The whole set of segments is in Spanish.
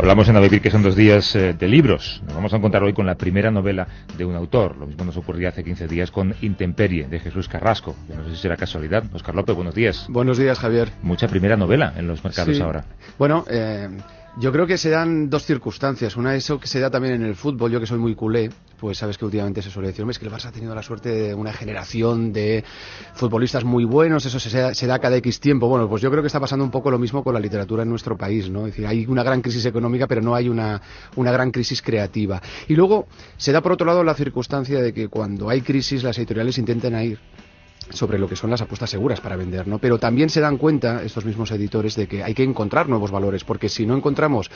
Hablamos en A Vivir que son dos días eh, de libros. Nos vamos a encontrar hoy con la primera novela de un autor. Lo mismo nos ocurría hace 15 días con Intemperie, de Jesús Carrasco. Yo no sé si será casualidad. Oscar López, buenos días. Buenos días, Javier. Mucha primera novela en los mercados Sí. ahora. Bueno, eh, yo creo que se dan dos circunstancias. Una es eso que se da también en el fútbol. Yo que soy muy culé, pues sabes que últimamente se suele decir, "Hombre, es que el Barça ha tenido la suerte de una generación de futbolistas muy buenos, eso se da, se da cada X tiempo. Bueno, pues yo creo que está pasando un poco lo mismo con la literatura en nuestro país, ¿no? Es decir, hay una gran crisis económica, pero no hay una, una gran crisis creativa. Y luego se da por otro lado la circunstancia de que cuando hay crisis las editoriales intentan ir sobre lo que son las apuestas seguras para vender, ¿no? Pero también se dan cuenta estos mismos editores de que hay que encontrar nuevos valores, porque si no encontramos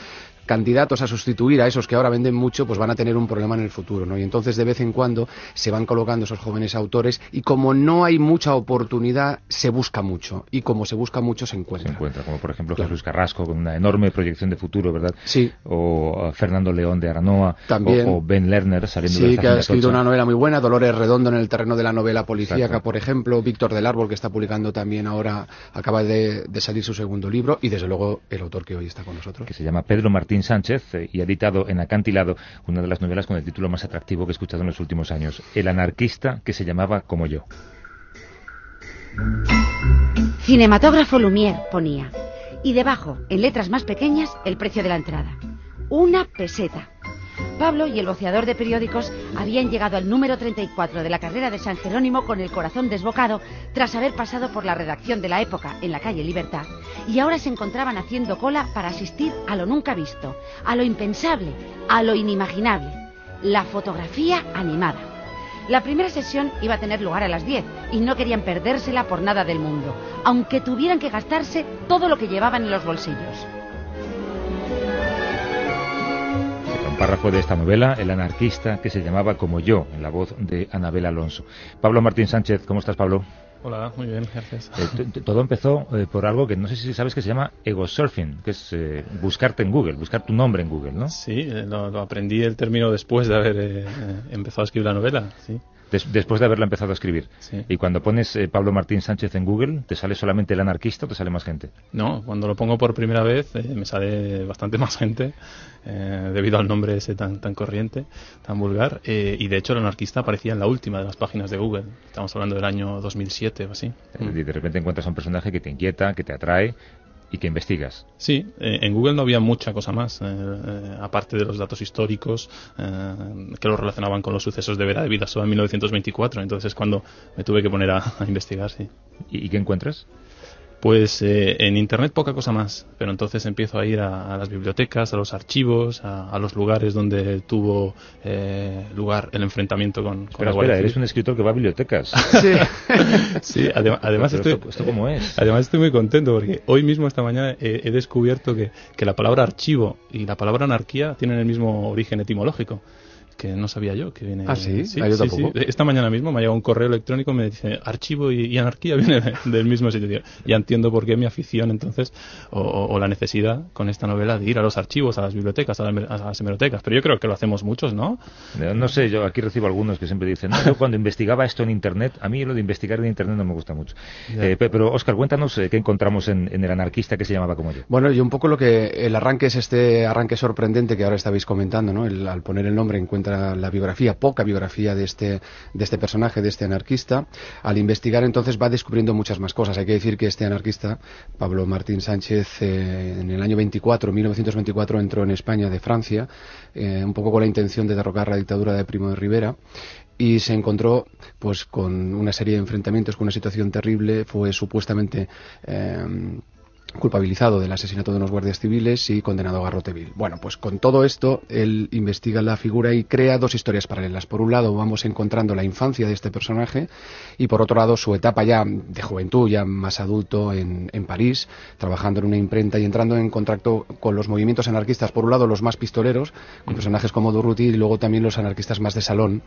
candidatos a sustituir a esos que ahora venden mucho, pues van a tener un problema en el futuro, ¿no? Y entonces de vez en cuando se van colocando esos jóvenes autores y como no hay mucha oportunidad, se busca mucho y como se busca mucho se Se encuentra. encuentra, como por ejemplo Claro. Jesús Carrasco, con una enorme proyección de futuro, ¿verdad? Sí. O uh, Fernando León de Aranoa. También. O, o Ben Lerner saliendo de Sí, que ha escrito una novela muy buena, Dolores Redondo en el terreno de la novela policíaca, Exacto. por ejemplo, Víctor del Árbol, que está publicando también ahora, acaba de, de salir su segundo libro, y desde luego el autor que hoy está con nosotros. que se llama Pedro Martín Sánchez eh, y ha editado en Acantilado una de las novelas con el título más atractivo que he escuchado en los últimos años, El anarquista que se llamaba como yo. Cinematógrafo Lumière ponía. Y debajo, en letras más pequeñas, el precio de la entrada. Una peseta. Pablo y el boceador de periódicos habían llegado al número 34 de la carrera de San Jerónimo con el corazón desbocado tras haber pasado por la redacción de la época en la calle Libertad y ahora se encontraban haciendo cola para asistir a lo nunca visto, a lo impensable, a lo inimaginable, la fotografía animada. La primera sesión iba a tener lugar a las 10 y no querían perdérsela por nada del mundo, aunque tuvieran que gastarse todo lo que llevaban en los bolsillos. Un párrafo de esta novela, El anarquista que se llamaba como yo, en la voz de Anabel Alonso. Pablo Martín Sánchez, ¿cómo estás, Pablo? Hola, muy bien, gracias. Eh, todo empezó eh, por algo que no sé si sabes que se llama ego surfing, que es eh, buscarte en Google, buscar tu nombre en Google, ¿no? Sí, lo, lo aprendí el término después de haber empezado a escribir la novela, sí. Des- después de haberla empezado a escribir. Sí. Y cuando pones eh, Pablo Martín Sánchez en Google, ¿te sale solamente el anarquista o te sale más gente? No, cuando lo pongo por primera vez eh, me sale bastante más gente eh, debido al nombre ese tan, tan corriente, tan vulgar. y de hecho el anarquista aparecía en la última de las páginas de Google. Estamos hablando del año 2007 o así. Y de repente encuentras a un personaje que te inquieta, que te atrae y que investigas. Sí, eh, en Google no había mucha cosa más, eh, eh, aparte de los datos históricos que lo relacionaban con los sucesos de Vera de Vidasoa en 1924. Entonces es cuando me tuve que poner a, a investigar, sí. ¿Y, y qué encuentras? Pues eh, en Internet poca cosa más, pero entonces empiezo a ir a, a las bibliotecas, a los archivos, a, a los lugares donde tuvo eh, lugar el enfrentamiento con, con Espera, la espera, eres un escritor que va a bibliotecas. Sí. Sí, adem- además Pero estoy, esto, ¿esto cómo es? Además estoy muy contento porque hoy mismo, esta mañana, he, he descubierto que, que la palabra archivo y la palabra anarquía tienen el mismo origen etimológico. Que no sabía yo que viene. ¿Ah, sí? Ah, yo tampoco. Esta mañana mismo me ha llegado un correo electrónico y me dice archivo y, y anarquía viene de- del mismo sitio. Ya entiendo por qué mi afición entonces, o, la necesidad con esta novela de ir a los archivos, a las bibliotecas, a, la- a las hemerotecas. Pero yo creo que lo hacemos muchos, ¿no? No, no sé, yo aquí recibo algunos que siempre dicen, no, yo cuando investigaba esto en Internet, a mí lo de investigar en Internet no me gusta mucho. Eh, pe- pero, Oscar, cuéntanos eh, qué encontramos en, en el anarquista que se llamaba como yo. Bueno, y un poco lo que el arranque es este arranque sorprendente que ahora estabais comentando, ¿no? El- al poner el nombre encuentra la biografía, poca biografía de este, de este personaje, de este anarquista. Al investigar entonces va descubriendo muchas más cosas. Hay que decir que este anarquista, Pablo Martín Sánchez, eh, en el año 24, 1924, entró en España de Francia, eh, un poco con la intención de derrocar la dictadura de Primo de Rivera y se encontró pues con una serie de enfrentamientos con una situación terrible fue supuestamente eh, culpabilizado del asesinato de unos guardias civiles y condenado a garrote vil. Bueno, pues con todo esto, él investiga la figura y crea dos historias paralelas. Por un lado, vamos encontrando la infancia de este personaje y por otro lado, su etapa ya de juventud, ya más adulto en, en París, trabajando en una imprenta y entrando en contacto con los movimientos anarquistas. Por un lado, los más pistoleros, con personajes como Durruti y luego también los anarquistas más de salón,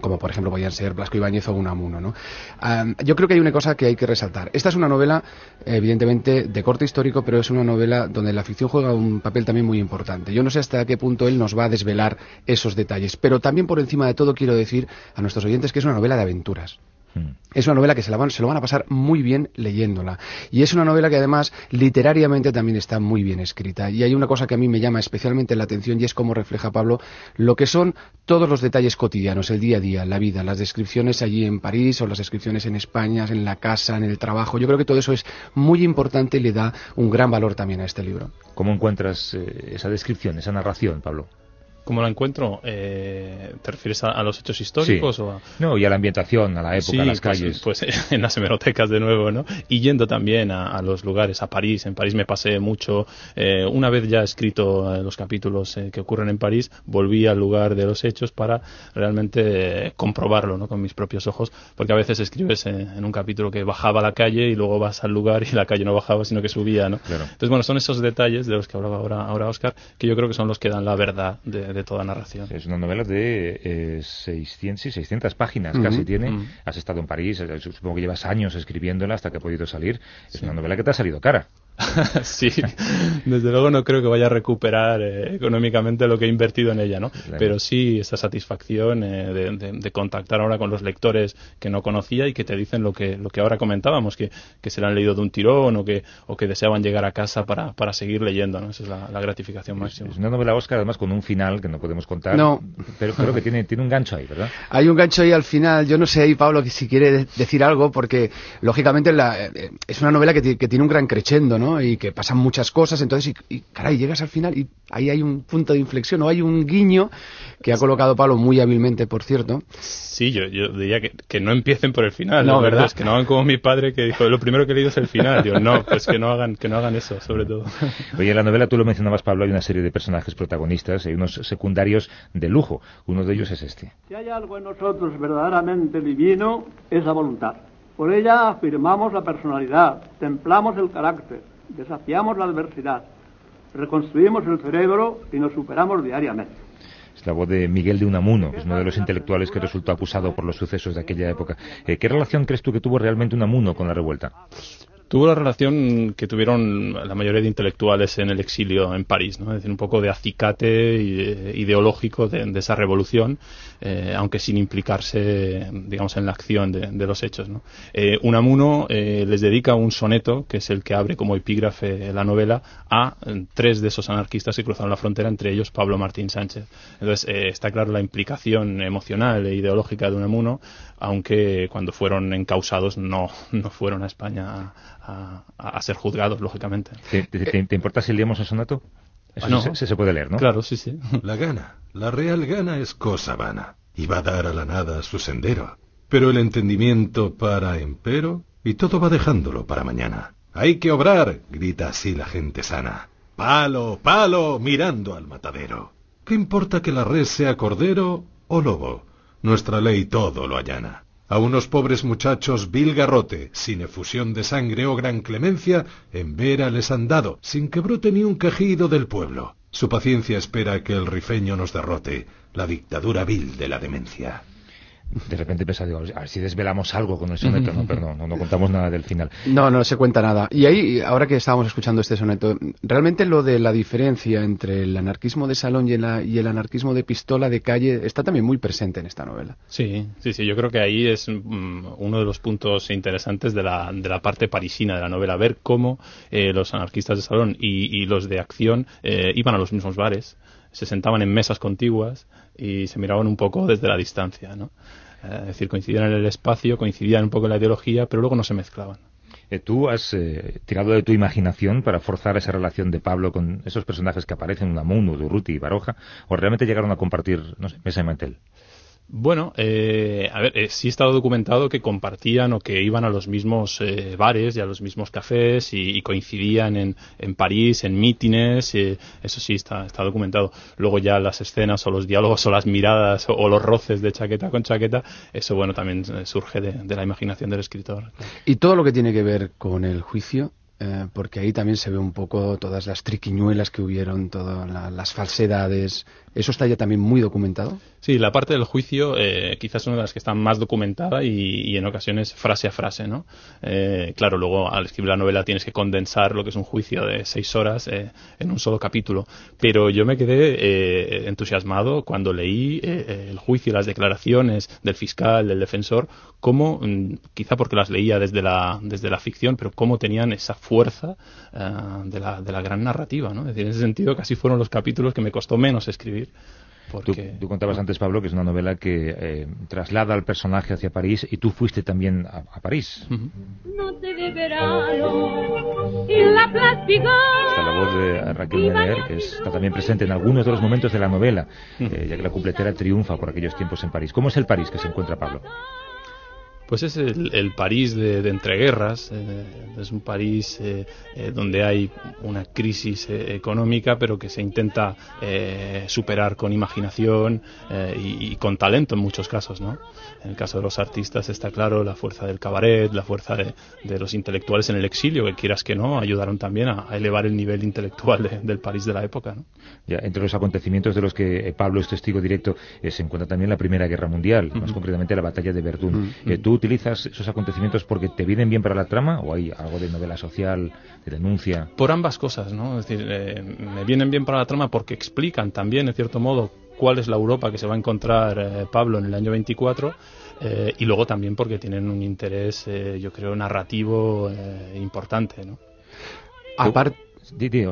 como por ejemplo podían ser Blasco Ibáñez o Unamuno. ¿no? yo creo que hay una cosa que hay que resaltar. Esta es una novela, evidentemente, de corte histórico, pero es una novela donde la ficción juega un papel también muy importante. Yo no sé hasta qué punto él nos va a desvelar esos detalles, pero también por encima de todo quiero decir a nuestros oyentes que es una novela de aventuras. Mm. Es una novela que se, la van, se lo van a pasar muy bien leyéndola. Y es una novela que además literariamente también está muy bien escrita. Y hay una cosa que a mí me llama especialmente la atención y es cómo refleja Pablo lo que son todos los detalles cotidianos, el día a día, la vida, las descripciones allí en París o las descripciones en España, en la casa, en el trabajo. Yo creo que todo eso es muy importante y le da un gran valor también a este libro. ¿Cómo encuentras eh, esa descripción, esa narración, Pablo? ¿Cómo la encuentro? Eh, ¿Te refieres a, los hechos históricos? O No, y a la ambientación, a la época, a las pues, calles. Pues en las hemerotecas de nuevo, ¿no? Y yendo también a, los lugares, a París. En París me pasé mucho. Eh, una vez ya escrito eh, los capítulos que ocurren en París, volví al lugar de los hechos para realmente comprobarlo, ¿no? Con mis propios ojos. Porque a veces escribes en un capítulo que bajaba a la calle y luego vas al lugar y la calle no bajaba, sino que subía, ¿no? Entonces, bueno, son esos detalles de los que hablaba ahora, ahora Oscar, que yo creo que son los que dan la verdad de de toda narración. Es una novela de eh, 600, 600 páginas casi tiene. Has estado en París, eh, supongo que llevas años escribiéndola hasta que ha podido salir. Es una novela que te ha salido cara. sí, desde luego no creo que vaya a recuperar eh, económicamente lo que he invertido en ella, ¿no? Pero sí esa satisfacción eh, de, contactar ahora con los lectores que no conocía y que te dicen lo que, lo que ahora comentábamos, que, que se la han leído de un tirón o que, o que deseaban llegar a casa para, para seguir leyendo, ¿no? Esa es la, gratificación máxima. Es una novela Oscar, además con un final que no podemos contar. No. Pero creo que tiene, tiene un gancho ahí, ¿verdad? Hay un gancho ahí al final. Yo no sé ahí, Pablo, si quiere decir algo, porque lógicamente la, eh, es una novela que, que tiene un gran crescendo, ¿no? Y que pasan muchas cosas, entonces, y, caray, llegas al final y ahí hay un punto de inflexión o hay un guiño que ha colocado Pablo muy hábilmente, por cierto. Sí, yo, yo diría que, no empiecen por el final, no, ¿verdad? Es que no hagan como mi padre que dijo, lo primero que he leído es el final. Digo, no, pues que no hagan, que no hagan eso, sobre todo. Oye, en la novela tú lo mencionabas, Pablo, hay una serie de personajes protagonistas, hay unos secundarios de lujo. Uno de ellos es este. Si hay algo en nosotros verdaderamente divino, es la voluntad. Por ella afirmamos la personalidad, templamos el carácter, desafiamos la adversidad, reconstruimos el cerebro y nos superamos diariamente. Es la voz de Miguel de Unamuno, que es uno de los intelectuales que resultó acusado por los sucesos de aquella época. Eh, ¿Qué relación crees tú que tuvo realmente Unamuno con la revuelta? Tuvo la relación que tuvieron la mayoría de intelectuales en el exilio en París, ¿no? es decir, un poco de acicate ideológico de, esa revolución, eh, aunque sin implicarse, digamos, en la acción de, los hechos. ¿no? Eh, Unamuno eh, les dedica un soneto, que es el que abre como epígrafe la novela, a tres de esos anarquistas que cruzaron la frontera, entre ellos Pablo Martín Sánchez. Entonces, está claro la implicación emocional e ideológica de Unamuno, aunque cuando fueron encausados no, no fueron a España a, ser juzgados, lógicamente. ¿Te, importa si leemos el sonato? Eso no. se, se, puede leer, ¿no? Claro, sí, sí. La gana, la real gana es cosa vana, y va a dar a la nada su sendero. Pero el entendimiento para empero, y todo va dejándolo para mañana. Hay que obrar, grita así la gente sana. Palo, palo, mirando al matadero. ¿Qué importa que la res sea cordero o lobo? Nuestra ley todo lo allana. A unos pobres muchachos vil garrote, sin efusión de sangre o gran clemencia, en vera les han dado, sin que brote ni un quejido del pueblo. Su paciencia espera que el rifeño nos derrote, la dictadura vil de la demencia de repente pensaba, digo, a ver si desvelamos algo con el soneto, no, pero no, no, contamos nada del final. No, no se cuenta nada. Y ahí, ahora que estábamos escuchando este soneto, realmente lo de la diferencia entre el anarquismo de salón y el, anarquismo de pistola de calle está también muy presente en esta novela. Sí, sí, sí, yo creo que ahí es mm, uno de los puntos interesantes de la, de la parte parisina de la novela, ver cómo eh, los anarquistas de salón y, los de acción eh, iban a los mismos bares, se sentaban en mesas contiguas y se miraban un poco desde la distancia, ¿no? Eh, es decir, coincidían en el espacio, coincidían un poco en la ideología, pero luego no se mezclaban. Eh, ¿Tú has eh, tirado de tu imaginación para forzar esa relación de Pablo con esos personajes que aparecen, Unamuno, Durruti y Baroja? ¿O realmente llegaron a compartir, no sé, mesa y mantel? Bueno, eh, a ver, eh, sí está documentado que compartían o que iban a los mismos eh, bares y a los mismos cafés y, coincidían en, en, París, en mítines, eso sí está, está documentado. Luego ya las escenas o los diálogos o las miradas o, los roces de chaqueta con chaqueta, eso bueno también surge de, de la imaginación del escritor. Y todo lo que tiene que ver con el juicio eh, porque ahí también se ve un poco todas las triquiñuelas que hubieron, todas las falsedades. ¿Eso está ya también muy documentado? Sí, la parte del juicio eh, quizás es una de las que está más documentada y, en ocasiones frase a frase, ¿no? Eh, claro, luego al escribir la novela tienes que condensar lo que es un juicio de seis horas en un solo capítulo. Pero yo me quedé entusiasmado cuando leí el juicio, las declaraciones del fiscal, del defensor, cómo, mm, quizá porque las leía desde la, desde la ficción, pero cómo tenían esa fuerza eh, de, la, de, la, gran narrativa. ¿no? Es decir, en ese sentido, casi fueron los capítulos que me costó menos escribir. Porque... Tú, contabas antes, Pablo, que es una novela que eh, traslada al personaje hacia París y tú fuiste también a, París. No te la Está la voz de Raquel Meller, que está también presente en algunos de los momentos de la novela, eh, ya que la completera triunfa por aquellos tiempos en París. ¿Cómo es el París que se encuentra Pablo? Pues es el, París de, entreguerras, eh, es un París eh, eh, donde hay una crisis económica, pero que se intenta superar con imaginación y, y, con talento en muchos casos, ¿no? En el caso de los artistas está claro la fuerza del cabaret, la fuerza de, los intelectuales en el exilio, que quieras que no, ayudaron también a, elevar el nivel intelectual del París de la época. ¿no? Ya, entre los acontecimientos de los que eh, Pablo es testigo directo eh, se encuentra también la Primera Guerra Mundial, más concretamente la batalla de Verdún. Eh, ¿Tú utilizas esos acontecimientos porque te vienen bien para la trama o hay algo de novela social, de denuncia? Por ambas cosas, ¿no? Es decir, me vienen bien para la trama porque explican también, en cierto modo, cuál es la Europa que se va a encontrar eh, Pablo en el año 24 eh, y luego también porque tienen un interés, eh, yo creo, narrativo importante. ¿no? Aparte,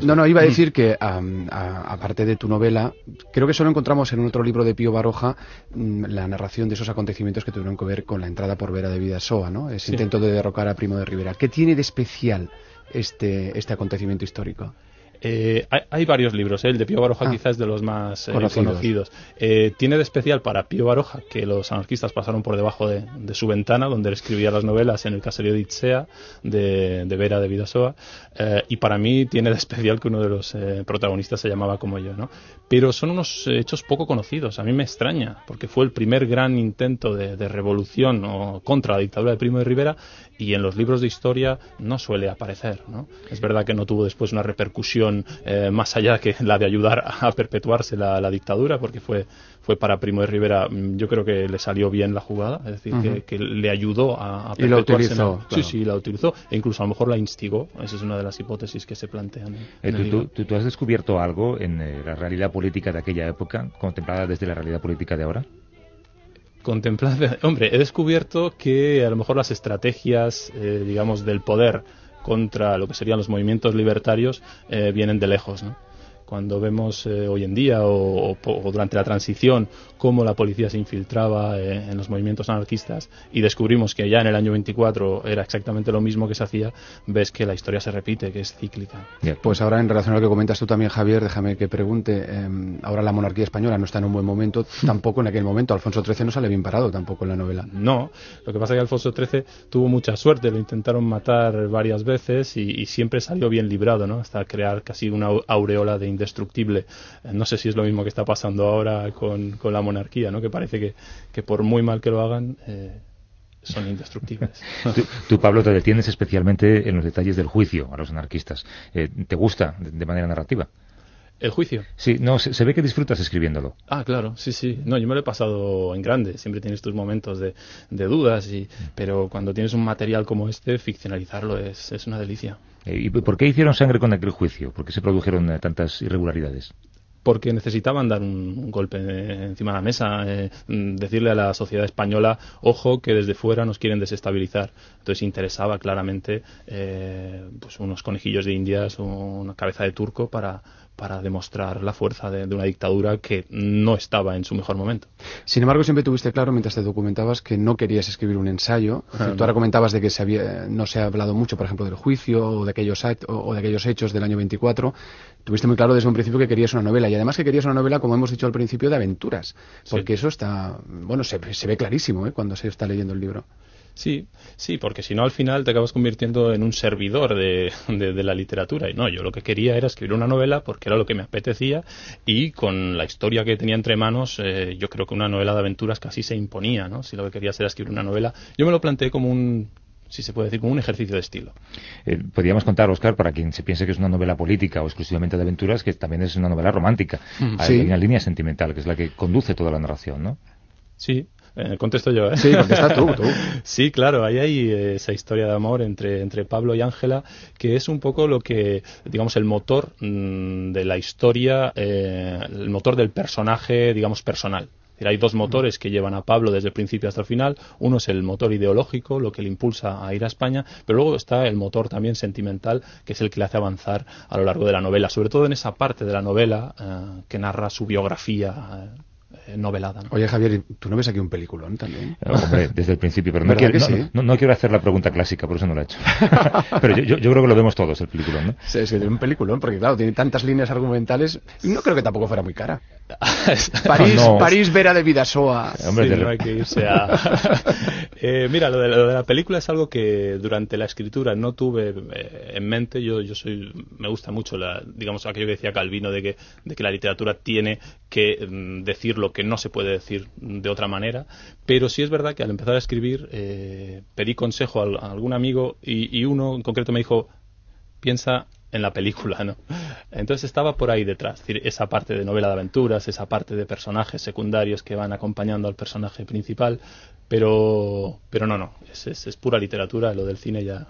no, no, iba a decir que aparte de tu novela, creo que solo encontramos en otro libro de Pío Baroja mm, la narración de esos acontecimientos que tuvieron que ver con la entrada por Vera de Vidasoa, ¿no? Ese intento de derrocar a Primo de Rivera. ¿Qué tiene de especial este, este acontecimiento histórico? Eh, hay, varios libros, ¿eh? el de Pío Baroja ah. quizás es de los más eh, conocidos. tiene de especial para Pío Baroja que los anarquistas pasaron por debajo de, su ventana, donde él escribía las novelas en el caserío de Itzea, de, Vera de Vidasoa, y para mí tiene de especial que uno de los protagonistas se llamaba como yo. ¿no? Pero son unos hechos poco conocidos, a mí me extraña, porque fue el primer gran intento de, de revolución o contra la dictadura de Primo de Rivera y en los libros de historia no suele aparecer. ¿no? Es verdad que no tuvo después una repercusión eh, más allá que la de ayudar a perpetuarse la, dictadura, porque fue, fue para Primo de Rivera, mm, yo creo que le salió bien la jugada, es decir, que, le ayudó a, perpetuarse. Y la utilizó. Sí, sí, la utilizó, e incluso a lo mejor la instigó, esa es una de las hipótesis que se plantean. Eh, tú, has descubierto algo en eh, la realidad política de aquella época, contemplada desde la realidad política de ahora? Contemplar, hombre, he descubierto que a lo mejor las estrategias, eh, digamos, del poder contra lo que serían los movimientos libertarios eh, vienen de lejos, ¿no? Cuando vemos eh, hoy en día o, durante la transición cómo la policía se infiltraba eh, en los movimientos anarquistas y descubrimos que ya en el año 24 era exactamente lo mismo que se hacía, ves que la historia se repite, que es cíclica. Pues ahora en relación a lo que comentas tú también, Javier, déjame que pregunte, em, ahora la monarquía española no está en un buen momento, tampoco en aquel momento, Alfonso XIII no sale bien parado tampoco en la novela. No, lo que pasa es que Alfonso XIII tuvo mucha suerte, lo intentaron matar varias veces y, siempre salió bien librado, ¿no? Hasta crear casi una aureola de indestructible. Eh, no sé si es lo mismo que está pasando ahora con, la monarquía, ¿no? que parece que, por muy mal que lo hagan, eh, son indestructibles. tú, Pablo, te detienes especialmente en los detalles del juicio a los anarquistas. Eh, ¿Te gusta de manera narrativa? ¿El juicio? Sí, no, se, ve que disfrutas escribiéndolo. Ah, claro, sí, sí. No, yo me lo he pasado en grande. Siempre tienes tus momentos de, dudas, y, pero cuando tienes un material como este, ficcionalizarlo es, es una delicia. Eh, ¿Y por qué hicieron sangre con aquel juicio? ¿Por qué se produjeron eh, tantas irregularidades? porque necesitaban dar un, golpe encima de la mesa, eh, mm, decirle a la sociedad española, ojo, que desde fuera nos quieren desestabilizar. Entonces interesaba claramente pues unos conejillos de indias, una cabeza de turco para, para demostrar la fuerza de, una dictadura que no estaba en su mejor momento. Sin embargo, siempre tuviste claro mientras te documentabas que no querías escribir un ensayo. tú ahora comentabas de que se había, no se ha hablado mucho, por ejemplo, del juicio o de aquellos, o de aquellos hechos del año 24. Tuviste muy claro desde un principio que querías una novela y además que querías una novela, como hemos dicho al principio, de aventuras. Porque eso está, bueno, se, se ve clarísimo ¿eh? cuando se está leyendo el libro. Sí, sí, porque si no al final te acabas convirtiendo en un servidor de, de, la literatura. Y no, yo lo que quería era escribir una novela porque era lo que me apetecía y con la historia que tenía entre manos, eh, yo creo que una novela de aventuras casi se imponía, ¿no? Si lo que quería era escribir una novela, yo me lo planteé como un si se puede decir, como un ejercicio de estilo. Eh, podríamos contar, Oscar, para quien se piense que es una novela política o exclusivamente de aventuras, que también es una novela romántica. Mm, Hay sí. una línea sentimental, que es la que conduce toda la narración, ¿no? Sí, eh, contesto yo, ¿eh? Sí, contesta tú, tú. Sí, claro, ahí hay eh, esa historia de amor entre, entre Pablo y Ángela, que es un poco lo que, digamos, el motor mm, de la historia, eh, el motor del personaje, digamos, personal. Hay dos motores que llevan a Pablo desde el principio hasta el final. Uno es el motor ideológico, lo que le impulsa a ir a España, pero luego está el motor también sentimental, que es el que le hace avanzar a lo largo de la novela, sobre todo en esa parte de la novela eh, que narra su biografía novelada. ¿no? Oye, Javier, ¿tú no ves aquí un peliculón también? Eh, Hombre, desde el principio, pero no ¿Verdad quiero, que no, sí? no- no quiero hacer la pregunta clásica, por eso no la he hecho. pero yo, yo- yo creo que lo vemos todos, el película, ¿no? Sí, tiene un peliculón, porque claro, tiene tantas líneas argumentales y no creo que tampoco fuera muy cara. París, No. París Vera de Vidasoa. Hombre, Sí, de no hay que irse a... Eh, mira, lo de, lo de la película es algo que durante la escritura no tuve eh, en mente. Yo, yo soy, me gusta mucho, la, digamos, aquello que decía Calvino de que, de que la literatura tiene que mm, decir lo que no se puede decir de otra manera. Pero sí es verdad que al empezar a escribir eh, pedí consejo a, al- a algún amigo y, uno en concreto me dijo, piensa en la película, ¿no? Entonces estaba por ahí detrás, decir, esa parte de novela de aventuras, esa parte de personajes secundarios que van acompañando al personaje principal, pero, pero no, no, es, pura literatura, lo del cine ya.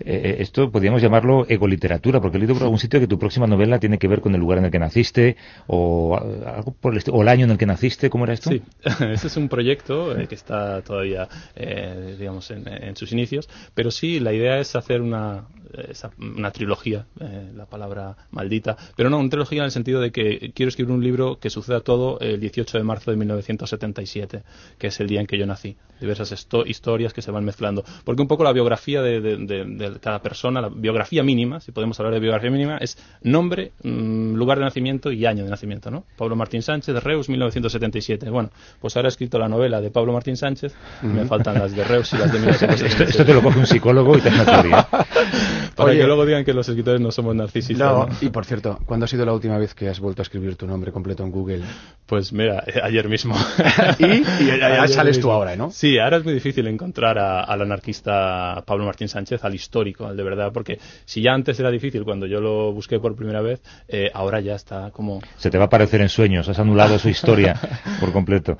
Eh, esto podríamos llamarlo egoliteratura, porque he leído por algún sitio que tu próxima novela tiene que ver con el lugar en el que naciste, o eh, algo por el o el año en el que naciste, ¿cómo era esto? Sí, ese es un proyecto eh, que está todavía, eh, digamos, en, en sus inicios, pero sí, la idea es hacer una, esa- una trilogía, eh, la palabra maldita, pero no, una trilogía en el sentido de que quiero escribir un libro que suceda todo el 18 de marzo de 1977, que es el día en que yo nací. Diversas esto- historias que se van mezclando. Porque un poco la biografía de, de- de- de cada persona, la biografía mínima, si podemos hablar de biografía mínima, es nombre, mm, lugar de nacimiento y año de nacimiento, ¿no? Pablo Martín Sánchez, Reus, 1977. Bueno, pues ahora he escrito la novela de Pablo Martín Sánchez, me faltan las de Reus y las de Esto, 1977. esto te lo coge un psicólogo y te. Para Oye. que luego digan que los escritores no somos narcisistas. No, ¿no? y por cierto, ¿cuándo ha sido la última vez que has vuelto a escribir tu nombre completo en Google? Pues mira, eh, ayer mismo. Y- y Ayer sales tú ahora, ¿no? Sí, ahora es muy difícil encontrar a- al anarquista Pablo Martín Sánchez, al histórico, al de verdad, porque si ya antes era difícil cuando yo lo busqué por primera vez, eh, ahora ya está como... Se te va a aparecer en sueños, has anulado su historia por completo.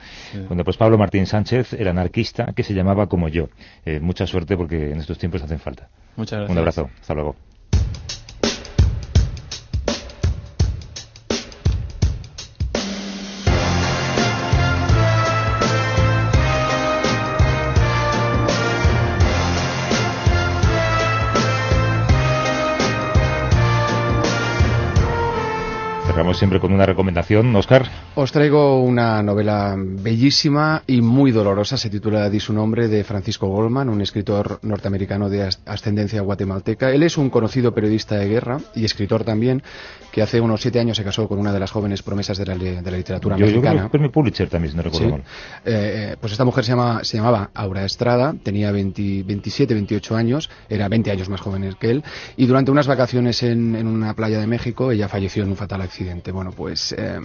Bueno, pues Pablo Martín Sánchez era anarquista que se llamaba como yo. Eh, mucha suerte porque en estos tiempos hacen falta. Muchas gracias. Un abrazo, hasta luego. Siempre con una recomendación, Oscar. Os traigo una novela bellísima y muy dolorosa, se titula Di su nombre, de Francisco Goldman, un escritor norteamericano de as- ascendencia guatemalteca. Él es un conocido periodista de guerra y escritor también, que hace unos siete años se casó con una de las jóvenes promesas de la, de la literatura Yo, yo creo mexicana. que premio Pulitzer también, si no recuerdo Sí. mal. Eh, pues esta mujer se, llama, se llamaba Aura Estrada, tenía 20 27, 28 años, era 20 años más joven que él, y durante unas vacaciones en, en una playa de México ella falleció en un fatal accidente. Bueno, pues eh,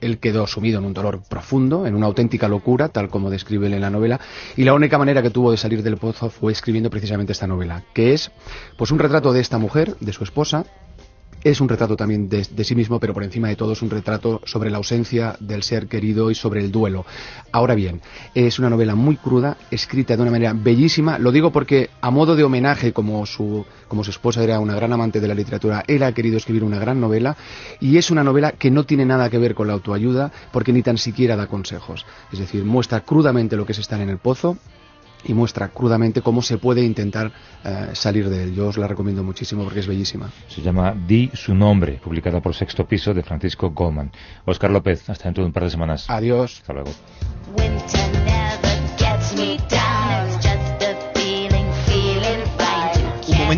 él quedó sumido en un dolor profundo, en una auténtica locura, tal como describe él en la novela, y la única manera que tuvo de salir del pozo fue escribiendo precisamente esta novela, que es pues un retrato de esta mujer, de su esposa, es un retrato también de, sí mismo, pero por encima de todo es un retrato sobre la ausencia del ser querido y sobre el duelo. Ahora bien, es una novela muy cruda, escrita de una manera bellísima. Lo digo porque, a modo de homenaje, como su, como su esposa era una gran amante de la literatura, él ha querido escribir una gran novela. Y es una novela que no tiene nada que ver con la autoayuda, porque ni tan siquiera da consejos. Es decir, muestra crudamente lo que es estar en el pozo, y muestra crudamente cómo se puede intentar eh, salir de él. Yo os la recomiendo muchísimo porque es bellísima. Se llama Di su nombre, publicada por Sexto Piso de Francisco Goldman. Oscar López, hasta dentro de un par de semanas. Adiós. Hasta luego.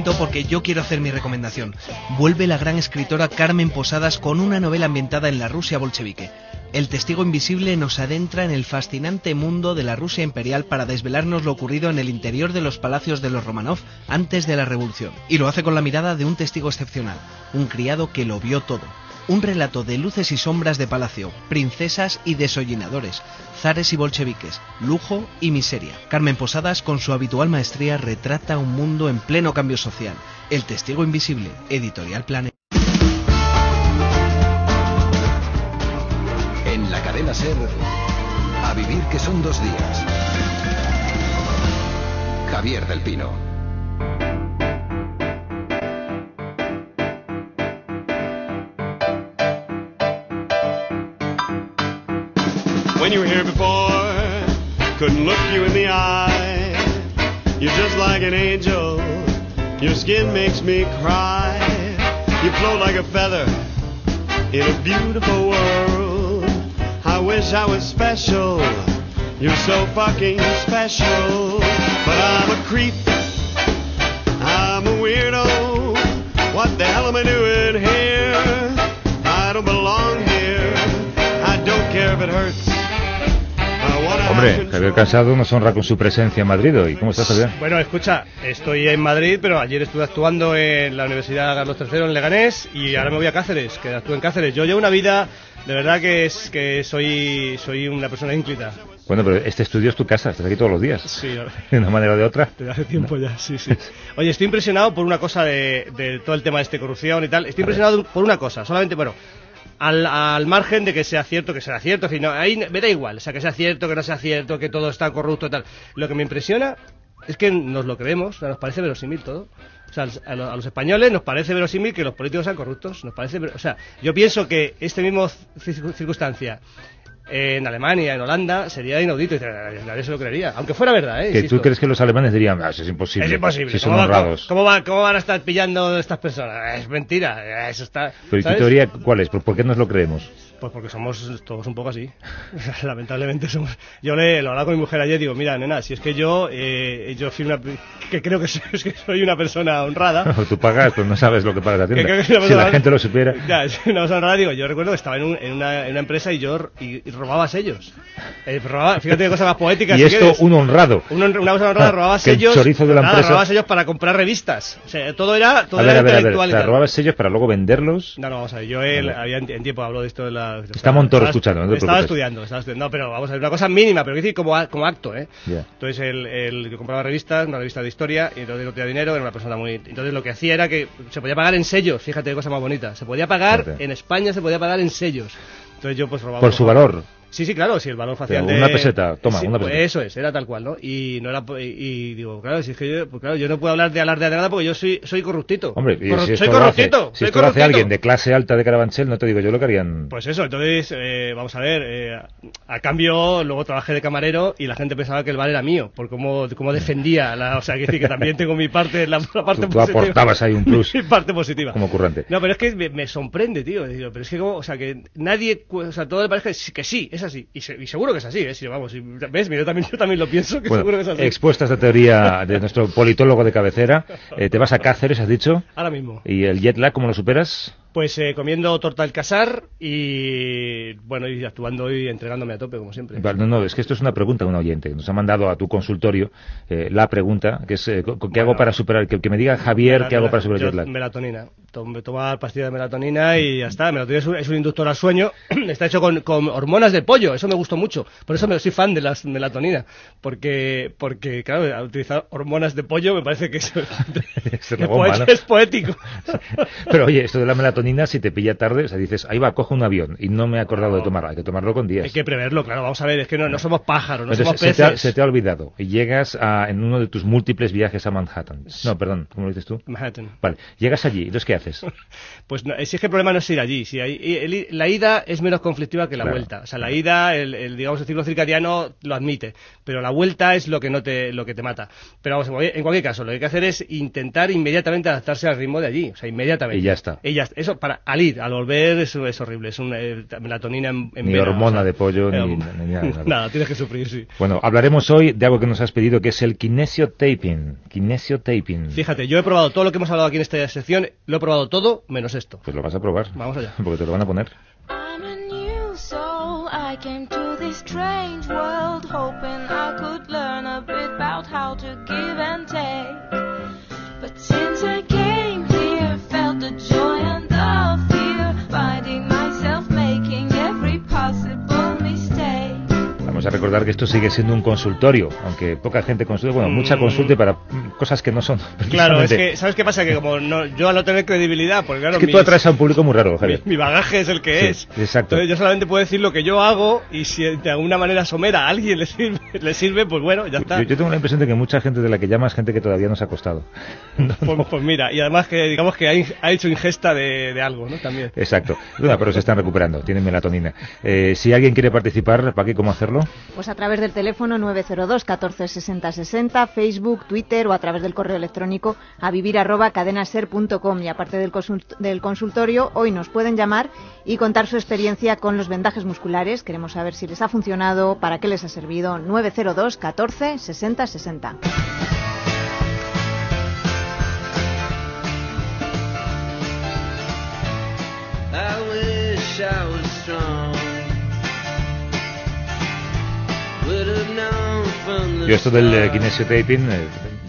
Porque yo quiero hacer mi recomendación. Vuelve la gran escritora Carmen Posadas con una novela ambientada en la Rusia bolchevique. El testigo invisible nos adentra en el fascinante mundo de la Rusia imperial para desvelarnos lo ocurrido en el interior de los palacios de los Romanov antes de la revolución. Y lo hace con la mirada de un testigo excepcional, un criado que lo vio todo. Un relato de luces y sombras de palacio, princesas y desollinadores, zares y bolcheviques, lujo y miseria. Carmen Posadas, con su habitual maestría, retrata un mundo en pleno cambio social. El testigo invisible, editorial Planeta. En la cadena Ser, a vivir que son dos días. Javier del Pino. When you were here before, couldn't look you in the eye. You're just like an angel. Your skin makes me cry. You float like a feather in a beautiful world. I wish I was special. You're so fucking special. But I'm a creep. I'm a weirdo. What the hell am I doing here? I don't belong here. I don't care if it hurts. Hombre. Javier Cansado nos honra con su presencia en Madrid hoy. ¿Cómo estás, Javier? Bueno, escucha, estoy en Madrid, pero ayer estuve actuando en la Universidad Carlos III en Leganés y ahora me voy a Cáceres, que actúo en Cáceres. Yo llevo una vida, de verdad que es que soy soy una persona ínclita. Bueno, pero este estudio es tu casa, estás aquí todos los días. Sí, De una manera o de otra. desde hace tiempo ya, sí, sí. Oye, estoy impresionado por una cosa de, de todo el tema de este corrupción y tal. Estoy impresionado por una cosa, solamente, bueno, al, al margen de que sea cierto, que sea cierto, en ahí me da igual, o sea, que sea cierto, que no sea cierto, que todo está corrupto tal. Lo que me impresiona es que nos lo creemos, nos parece verosímil todo. O sea, a los, a los españoles nos parece verosímil que los políticos sean corruptos. Nos parece, o sea, yo pienso que mismo cir- circunstancia en Alemania, en Holanda, sería inaudito y nadie se lo creería. Aunque fuera verdad, ¿eh? Que tú crees que los alemanes dirían, ah, eso es imposible. Es imposible. Si son ¿Cómo, va- cómo, va- cómo van a estar pillando estas personas? Es mentira. Eso está. Pero ¿y tu teoría cuál es? ¿Por por qué nos lo creemos? Pues porque somos todos un poco así. Lamentablemente somos. Yo le lo hablaba con mi mujer ayer digo, mira, nena, si es que yo, eh, yo soy una, que creo que soy, es que soy una persona honrada. tú pagas, pues no sabes lo que pagas la que tienda. que una Si la gente lo supiera. Ya, soy una persona honrada, digo, yo recuerdo que estaba en, un- en una, en una empresa y yo y, y robaba sellos. Eh, robaba- fíjate qué cosa más poética. Y si esto, quieres. un honrado. Un una persona honrada robaba Que el sellos. chorizo de la nada, empresa- robaba sellos para comprar revistas. O sea, todo era, todo A ver, era a ver, a ver. intelectual O sea, tal. robabas sellos para luego venderlos. No, no, vamos a ver. Yo él, había en tiempo hablo de esto de la. Está Montoro estaba- escuchando, no te Estaba estudiando, estaba estudiando. No, pero vamos a ver, una cosa mínima, pero quiero decir como, como acto, ¿eh? Entonces él yo compraba revistas, una revista de historia, y entonces no tenía dinero, era una persona muy... Entonces lo que hacía era que se podía pagar en sellos, fíjate qué cosa más bonita. Se podía pagar, Fíjate. en España se podía pagar en sellos. Entonces yo pues robaba... Por su valor. Sí, sí, claro, sí, el valor facial Pero de... una peseta, toma, Sí, una pues peseta. Eso es, era tal cual, ¿no? Y no era... Y, y digo, claro, si es que yo, pues claro, yo no puedo hablar de alarde de nada porque yo soy, soy corruptito. Hombre, y Corru- si esto soy hace, corruptito, si soy esto lo hace alguien de clase alta de Carabanchel, no te digo yo lo que harían. Pues eso, entonces, eh, vamos a ver, eh, a cambio luego trabajé de camarero y la gente pensaba que el bar era mío, por cómo, cómo defendía, la, o sea, que, también tengo mi parte, la, la parte Tú- tú positiva. aportabas ahí un plus. mi parte positiva. Como currante. No, pero es que me, me sorprende, tío, pero es que como, o sea, que nadie, o sea, todo le parece que sí, que sí, es así, y, se- y seguro que es así, ¿eh? Si, vamos, y- ¿ves? Mira, yo también, yo también lo pienso, que Bueno, seguro que es así. expuesta esta teoría de nuestro politólogo de cabecera, eh, te vas a Cáceres, has dicho, Ahora mismo. y el jet lag, ¿cómo lo superas? Pues eh, comiendo torta del casar y, bueno, y actuando y entregándome a tope, como siempre. No, no, es que esto es una pregunta de un oyente. Nos ha mandado a tu consultorio eh, la pregunta, que es, eh, ¿qué hago para superar? Que, que me diga Javier, ¿qué hago para superar el jet lag? Melatonina. Tom- Tomar pastillas de melatonina y ya está. Melatonina es un, es un inductor al sueño. está hecho con, con hormonas de pollo. Eso me gustó mucho. Por eso me soy fan de la melatonina. Porque, porque claro, al utilizar hormonas de pollo me parece que Es bomba, poe- ¿no? es poético. Pero oye, esto de la melatonina, si te pilla tarde, o sea, dices, ahí va, cojo un avión y no me he acordado de tomarla, hay que tomarlo con días. Hay que preverlo, claro. Vamos a ver, es que no, no somos pájaros, no Entonces, somos se, peces. te ha, se te ha olvidado y llegas a- en uno de tus múltiples viajes a Manhattan. No, perdón, ¿cómo lo dices tú? Manhattan. Vale, llegas allí, entonces ¿qué haces? Pues no, si es que el problema no es ir allí. Si hay- el- la ida es menos conflictiva que la Claro. vuelta. O sea, la ida, el, el, digamos, el ciclo circadiano lo admite, pero la vuelta es lo que no te, lo que te mata. Pero vamos, en cualquier, caso, lo que hay que hacer es intentar inmediatamente adaptarse al ritmo de allí. O sea, inmediatamente. Y ya está. Y ya está. Eso, para, al ir, al volver, eso es horrible. Es una eh, melatonina en, en Ni vena, hormona o sea, de pollo, eh, ni, ni nada. nada. Nada, tienes que sufrir, sí. Bueno, hablaremos hoy de algo que nos has pedido, que es el kinesio taping. Kinesio taping. Fíjate, yo he probado todo lo que hemos hablado aquí en esta sección, lo he probado todo menos esto. Pues lo vas a probar. Vamos allá. Porque te lo van a poner. I'm a new soul. I came to this strange world hoping I could learn a bit about how to give and take. A recordar que esto sigue siendo un consultorio, aunque poca gente consulte, bueno, mucha consulte para mm, cosas que no son. Claro, es que, ¿sabes qué pasa? Que como no, yo al no tener credibilidad, porque claro, Es que mis- tú atraes a un público muy raro, Javier. mi, mi bagaje es el que Sí, es. exacto. Entonces yo solamente puedo decir lo que yo hago y si de alguna manera somera a alguien le sirve, le sirve pues bueno, ya está. Yo, yo tengo la impresión de que mucha gente de la que llama es gente que todavía no se ha acostado. Pues, pues mira, y además que digamos que ha, hecho ingesta de, de algo, ¿no? También. Exacto. Pero se están recuperando, tienen melatonina. Eh, si alguien quiere participar, ¿para qué cómo hacerlo? Pues a través del teléfono 902 14 60 60, Facebook, Twitter o a través del correo electrónico a vivir arroba cadenaser.com. Y aparte del, consult- del consultorio, hoy nos pueden llamar y contar su experiencia con los vendajes musculares. Queremos saber si les ha funcionado, para qué les ha servido. 902 14 60 60. I wish I was strong. Yo esto del eh, kinesiotaping eh,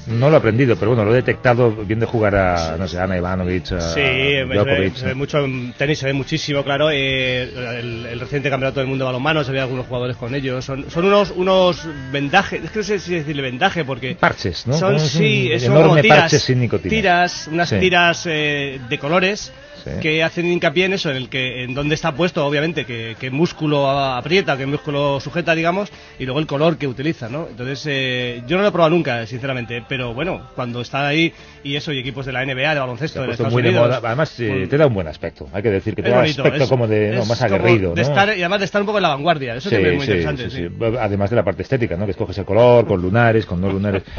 no lo he aprendido, pero bueno, lo he detectado viendo jugar a, no sé, Ana Ivanovic, a Sí, se ve, Djokovic, se ve ¿no? mucho en tenis, se ve muchísimo, claro. eh, el, el reciente campeonato del mundo de balonmano, se ve algunos jugadores con ellos. Son, son unos, unos vendajes, es que no sé si decirle vendaje porque. Parches, ¿no? Son, Como es un sí, son enorme como tiras, parche sin nicotina. tiras, unas Sí. tiras eh, de colores. Sí. que hacen hincapié en eso, en el que en dónde está puesto, obviamente, que, que músculo aprieta, que músculo sujeta, digamos, y luego el color que utiliza, ¿no? Entonces, eh, yo no lo he probado nunca, sinceramente, pero bueno, cuando está ahí y eso, y equipos de la NBA, de baloncesto, de Estados muy de Unidos, moda. Además, eh, te da un buen aspecto. Hay que decir que te da bonito, aspecto es- como de no, más aguerrido, de ¿no? estar- y además de estar un poco en la vanguardia, eso también es muy Sí, interesante. sí, sí. sí. Además de la parte estética, ¿no? Que escoges el color, con lunares, con no lunares.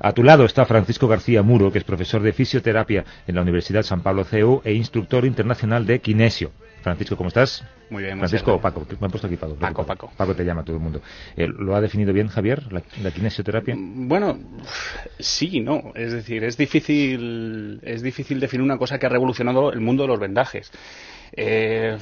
A tu lado está Francisco García Muro, que es profesor de fisioterapia en la Universidad San Pablo CEU e instructor internacional de kinesio. Francisco, ¿cómo estás? Muy bien, Francisco o. Paco, me han puesto aquí Paco. Paco, Paco. Paco te llama todo el mundo. Eh, ¿Lo ha definido bien Javier, la, la kinesioterapia? Bueno, sí y no. Es decir, es difícil, es difícil definir una cosa que ha revolucionado el mundo de los vendajes. Eh,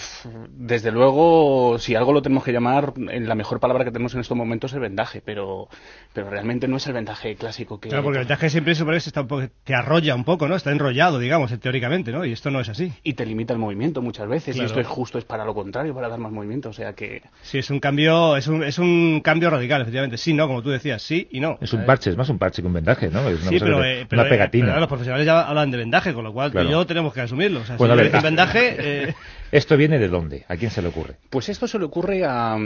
desde luego, si algo lo tenemos que llamar, en la mejor palabra que tenemos en estos momentos es el vendaje, pero, pero realmente no es el vendaje clásico que... Claro, porque el vendaje siempre supone que está un poco- te arrolla un poco, ¿no? Está enrollado, digamos, teóricamente, ¿no? Y esto no es así. Y te limita el movimiento muchas veces, Claro. y esto es justo es para lo contrario, para dar más movimiento, o sea que... Sí, es un cambio, es un, es un cambio radical, efectivamente. Sí, no, como tú decías, sí y no. Es un ¿sabes? parche, es más un parche que un vendaje, ¿no? Es una, Sí, pero, que- eh, pero, una eh, pegatina. pero los profesionales ya hablan de vendaje, con lo cual Claro. tú y yo tenemos que asumirlo. O sea, Bueno, si vendaje, eh, ¿Esto viene de dónde? ¿A quién se le ocurre? Pues esto se le ocurre a, a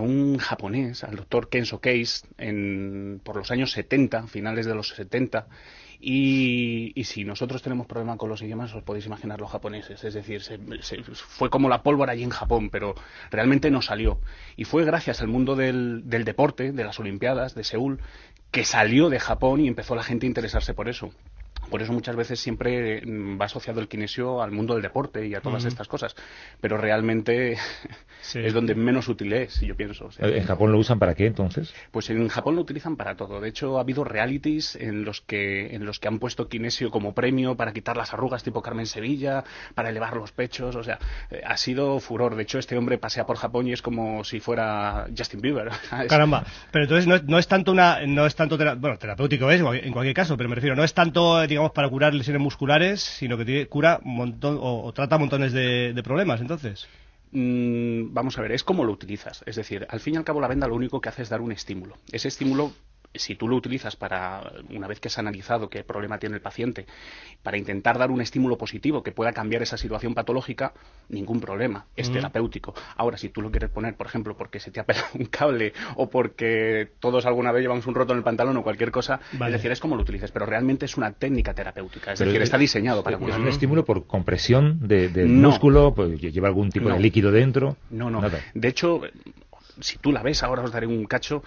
un japonés, al doctor Kenzo Case, en, por los años 70, finales de los 70. Y, si nosotros tenemos problema con los idiomas, os podéis imaginar los japoneses. Es decir, se- fue como la pólvora allí en Japón, pero realmente no salió. Y fue gracias al mundo del deporte, de las Olimpiadas, de Seúl, que salió de Japón y empezó la gente a interesarse por eso. Por eso muchas veces siempre mm, va asociado el kinesio al mundo del deporte y a todas estas cosas. Pero realmente es donde menos útil es, yo pienso. O sea, ¿En Japón lo usan para qué entonces? pues en Japón lo utilizan para todo. De hecho, ha habido realities en los que en los que han puesto kinesio como premio para quitar las arrugas tipo Carmen Sevilla, para elevar los pechos. O sea, eh, ha sido furor. De hecho, este hombre pasea por Japón y es como si fuera Justin Bieber. ¿sabes? caramba. Pero entonces no es, no es tanto una, no es tanto, bueno, terapéutico es en cualquier caso, pero me refiero, no es tanto, digamos, para curar lesiones musculares, sino que tiene- cura montón, o, o trata montones de, de problemas, entonces. Mm, vamos a ver, es como lo utilizas. Es decir, al fin y al cabo la venda lo único que hace es dar un estímulo. Ese estímulo, si tú lo utilizas para, una vez que has analizado qué problema tiene el paciente, para intentar dar un estímulo positivo que pueda cambiar esa situación patológica, ningún problema. Es Mm. terapéutico. Ahora, si tú lo quieres poner, por ejemplo, porque se te ha pelado un cable o porque todos alguna vez llevamos un roto en el pantalón o cualquier cosa, Vale. es decir, es como lo utilices. Pero realmente es una técnica terapéutica. Es Pero decir, es- está diseñado para ¿Es curar. un estímulo por compresión de, del No. músculo? Pues, ¿Lleva algún tipo No. de líquido dentro? No, no. Nada. De hecho, si tú la ves, ahora os daré un cacho.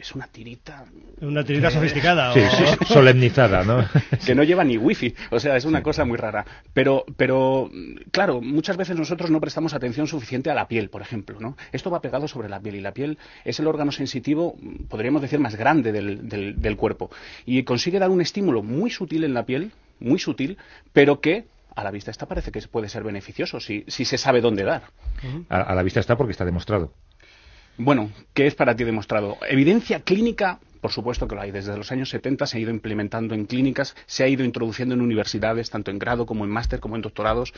Es una tirita. Una tirita sofisticada. Sí, o- sí, solemnizada, ¿no? que no lleva ni wifi. O sea, es una cosa muy rara. Pero, pero, claro, muchas veces nosotros no prestamos atención suficiente a la piel, por ejemplo, ¿no? Esto va pegado sobre la piel y la piel es el órgano sensitivo, podríamos decir, más grande del, del, del cuerpo. Y consigue dar un estímulo muy sutil en la piel, muy sutil, pero que a la vista está parece que puede ser beneficioso si, si se sabe dónde dar. A, a la vista está porque está demostrado. Bueno, ¿qué es para ti demostrado? Evidencia clínica por supuesto que lo hay. Desde los años 70 se ha ido implementando en clínicas, se ha ido introduciendo en universidades, tanto en grado como en máster, como en doctorados.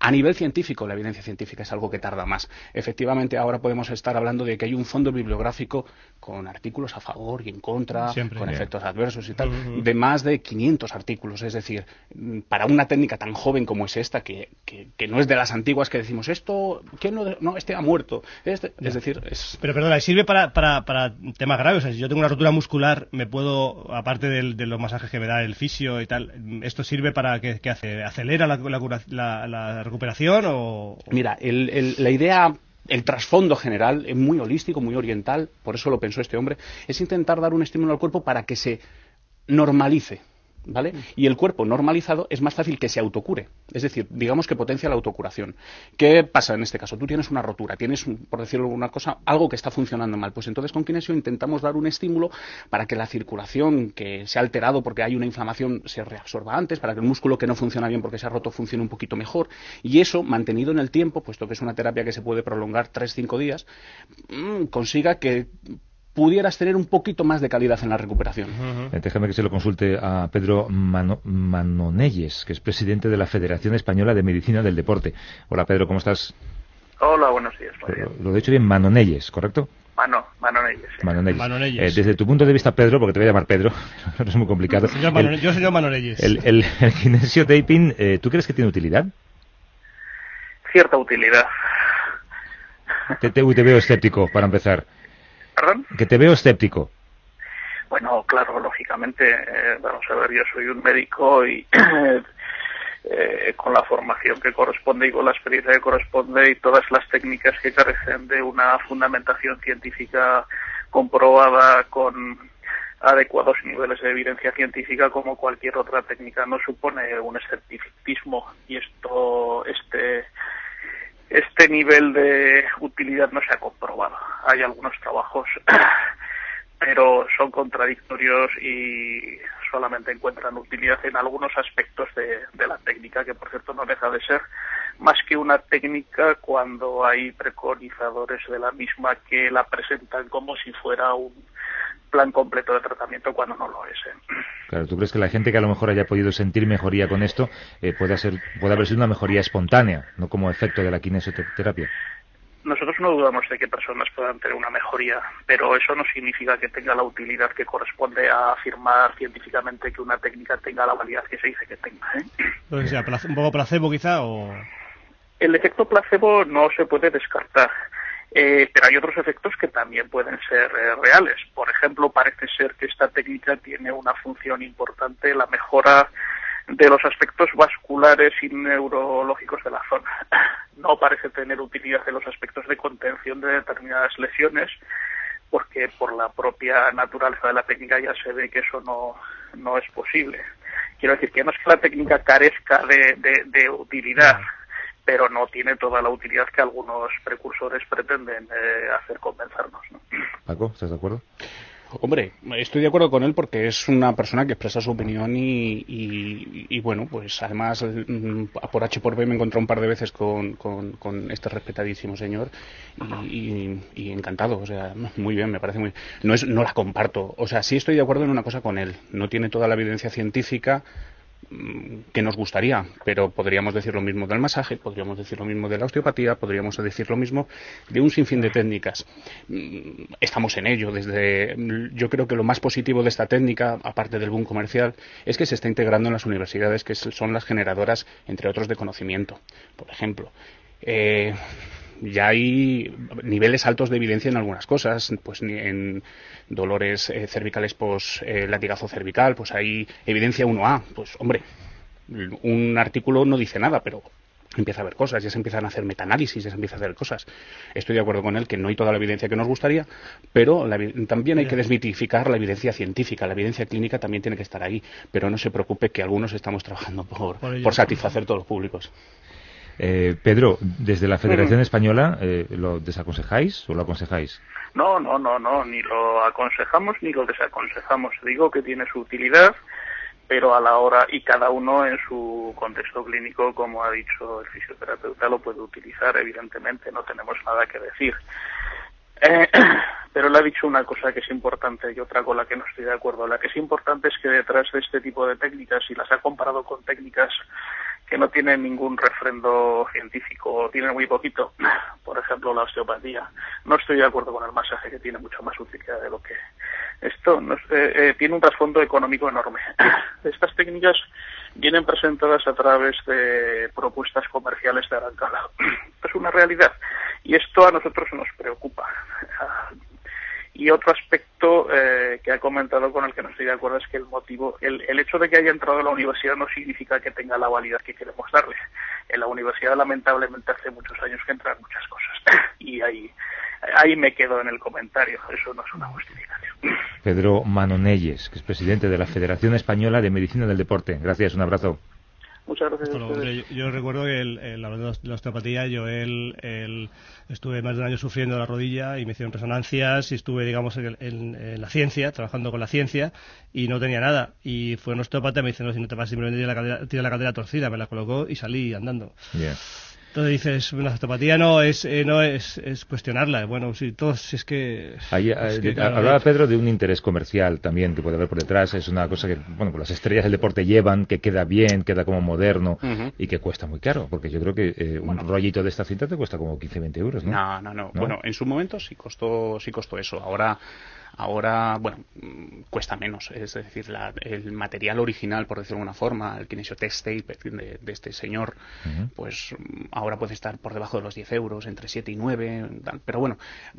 A nivel científico, la evidencia científica es algo que tarda más. Efectivamente, ahora podemos estar hablando de que hay un fondo bibliográfico con artículos a favor y en contra, Siempre. con Bien. efectos adversos y tal, de más de 500 artículos. Es decir, para una técnica tan joven como es esta, que, que- que no es de las antiguas que decimos, esto, ¿quién no, no este ha muerto? Este- es decir, es Pero perdona, ¿y sirve para, para, para temas graves? O sea, si yo tengo una rotura muscular, me puedo, aparte del- de los masajes que me da el fisio y tal, ¿esto sirve para que, que hace, acelera la- la recuperación o...? Mira, el- el- la idea, el trasfondo general es muy holístico, muy oriental, por eso lo pensó este hombre, es intentar dar un estímulo al cuerpo para que se normalice. ¿Vale? Y el cuerpo normalizado es más fácil que se autocure. Es decir, digamos que potencia la autocuración. ¿Qué pasa en este caso? Tú tienes una rotura, tienes, por decirlo alguna cosa, algo que está funcionando mal. Pues entonces con kinesio intentamos dar un estímulo para que la circulación que se ha alterado porque hay una inflamación se reabsorba antes, para que el músculo que no funciona bien porque se ha roto funcione un poquito mejor. Y eso, mantenido en el tiempo, puesto que es una terapia que se puede prolongar 3-5 días, mm, consiga que pudieras tener un poquito más de calidad en la recuperación. Eh, Déjame que se lo consulte a Pedro Mano- Manonelles, que es presidente de la Federación Española de Medicina del Deporte. Hola Pedro, ¿cómo estás? Hola, buenos días. Lo, he dicho bien, Manonelles, ¿correcto? Mano, Manonelles. sí. Manonelles. Eh, desde tu punto de vista, Pedro, porque te voy a llamar Pedro, no es muy complicado. El- yo soy Manonelles. El, el, el kinesio taping, eh, ¿tú crees que tiene utilidad? Cierta utilidad. Te, te veo escéptico, para empezar. ¿Perdón? Que te veo escéptico. Bueno, claro, lógicamente, eh, vamos a ver, yo soy un médico y eh, con la formación que corresponde y con la experiencia que corresponde y todas las técnicas que carecen de una fundamentación científica comprobada con adecuados niveles de evidencia científica como cualquier otra técnica no supone un escepticismo y esto este este nivel de utilidad no se ha comprobado. Hay algunos trabajos, pero son contradictorios y solamente encuentran utilidad en algunos aspectos de, la técnica, que por cierto no deja de ser más que una técnica cuando hay preconizadores de la misma que la presentan como si fuera un plan completo de tratamiento cuando no lo es. ¿eh? Claro, ¿tú crees que la gente que a lo mejor haya podido sentir mejoría con esto eh, puede, ser, puede haber sido una mejoría espontánea, no como efecto de la kinesioterapia? Nosotros no dudamos de que personas puedan tener una mejoría, pero eso no significa que tenga la utilidad que corresponde a afirmar científicamente que una técnica tenga la validad que se dice que tenga. ¿eh? Un poco placebo quizá o... El efecto placebo no se puede descartar, eh, pero hay otros efectos que también pueden ser eh, reales. Por ejemplo, parece ser que esta técnica tiene una función importante, la mejora de los aspectos vasculares y neurológicos de la zona. No parece tener utilidad en los aspectos de contención de determinadas lesiones, porque por la propia naturaleza de la técnica ya se ve que eso no, no es posible. Quiero decir que no es que la técnica carezca de, de- de utilidad, pero no tiene toda la utilidad que algunos precursores pretenden eh, hacer convencernos. ¿no? Paco, ¿estás de acuerdo? Hombre, estoy de acuerdo con él porque es una persona que expresa su opinión y, y- y, bueno, pues además mm, por H por B me he encontrado un par de veces con, con- con este respetadísimo señor y, y- y encantado, o sea, muy bien, me parece muy... No, es, no la comparto, o sea, sí estoy de acuerdo en una cosa con él, no tiene toda la evidencia científica que nos gustaría, pero podríamos decir lo mismo del masaje, podríamos decir lo mismo de la osteopatía, podríamos decir lo mismo de un sinfín de técnicas. Mm, Estamos en ello. Desde, mm, yo creo que lo más positivo de esta técnica, aparte del boom comercial, es que se está integrando en las universidades, que son las generadoras, entre otros, de conocimiento. Por ejemplo, eh, ya hay niveles altos de evidencia en algunas cosas, pues en dolores eh, cervicales pos eh, latigazo cervical, pues hay evidencia 1A, pues hombre, un artículo no dice nada, pero empieza a haber cosas, ya se empiezan a hacer metaanálisis, ya se empieza a hacer cosas. Estoy de acuerdo con él que no hay toda la evidencia que nos gustaría, pero la también hay que desmitificar la evidencia científica, la evidencia clínica también tiene que estar ahí, pero no se preocupe que algunos estamos trabajando por, Por por satisfacer todos los públicos. Eh, Pedro, desde la Federación Española, eh, ¿lo desaconsejáis o lo aconsejáis? No, no, no, no, ni lo aconsejamos ni lo desaconsejamos. Digo que tiene su utilidad, pero a la hora y cada uno en su contexto clínico, como ha dicho el fisioterapeuta, lo puede utilizar, evidentemente, no tenemos nada que decir. Eh, pero le ha dicho una cosa que es importante y otra con la que no estoy de acuerdo. La que es importante es que detrás de este tipo de técnicas, y las ha comparado con técnicas que no tienen ningún refrendo científico tienen muy poquito, por ejemplo la osteopatía. No estoy de acuerdo con el masaje que tiene mucho más utilidad de lo que esto no eh, eh, tiene un trasfondo económico enorme. Estas técnicas vienen presentadas a través de propuestas comerciales de gran calado. Es una realidad y esto a nosotros nos preocupa. Y otro aspecto eh, que ha comentado con el que no estoy de acuerdo es que el motivo, el, el hecho de que haya entrado a la universidad no significa que tenga la validez que queremos darle. En la universidad lamentablemente hace muchos años que entran muchas cosas y ahí, ahí me quedo en el comentario. Eso no es una justificación. Pedro Manonelles, que es presidente de la Federación Española de Medicina del Deporte. Gracias, un abrazo. Muchas gracias. a luego. ustedes. Hombre, yo, yo recuerdo que el, el- hablando de la osteopatía, yo el, el- estuve más de un año sufriendo la rodilla y me hicieron resonancias y estuve, digamos, en, en- en la ciencia, trabajando con la ciencia y no tenía nada. Y fue un osteópata y me dice, no, si no te pasa, simplemente tiene la, cadera, tiene la cadera torcida, me la colocó y salí andando. Bien. Entonces dices, la osteopatía no es, eh, no es, es cuestionarla. Bueno, sí, todos, es que... Ahí, es eh, que, de- claro, hablaba hay- Pedro de un interés comercial también que puede haber por detrás. Es una cosa que, bueno, pues las estrellas del deporte llevan, que queda bien, queda como moderno y que cuesta muy caro. Porque yo creo que eh, un rollito de esta cinta te cuesta como 15, 20 euros, ¿no? No, no, no. Bueno, en su momento sí costó, sí costó eso. Ahora, ahora, bueno, mm, cuesta menos. Es decir, la- el material original, por decirlo de alguna forma, el Kinesiotest Tape de, de este señor, pues mm, ahora puede estar por debajo de los 10 euros, entre 7 y 9. tal. Pero bueno,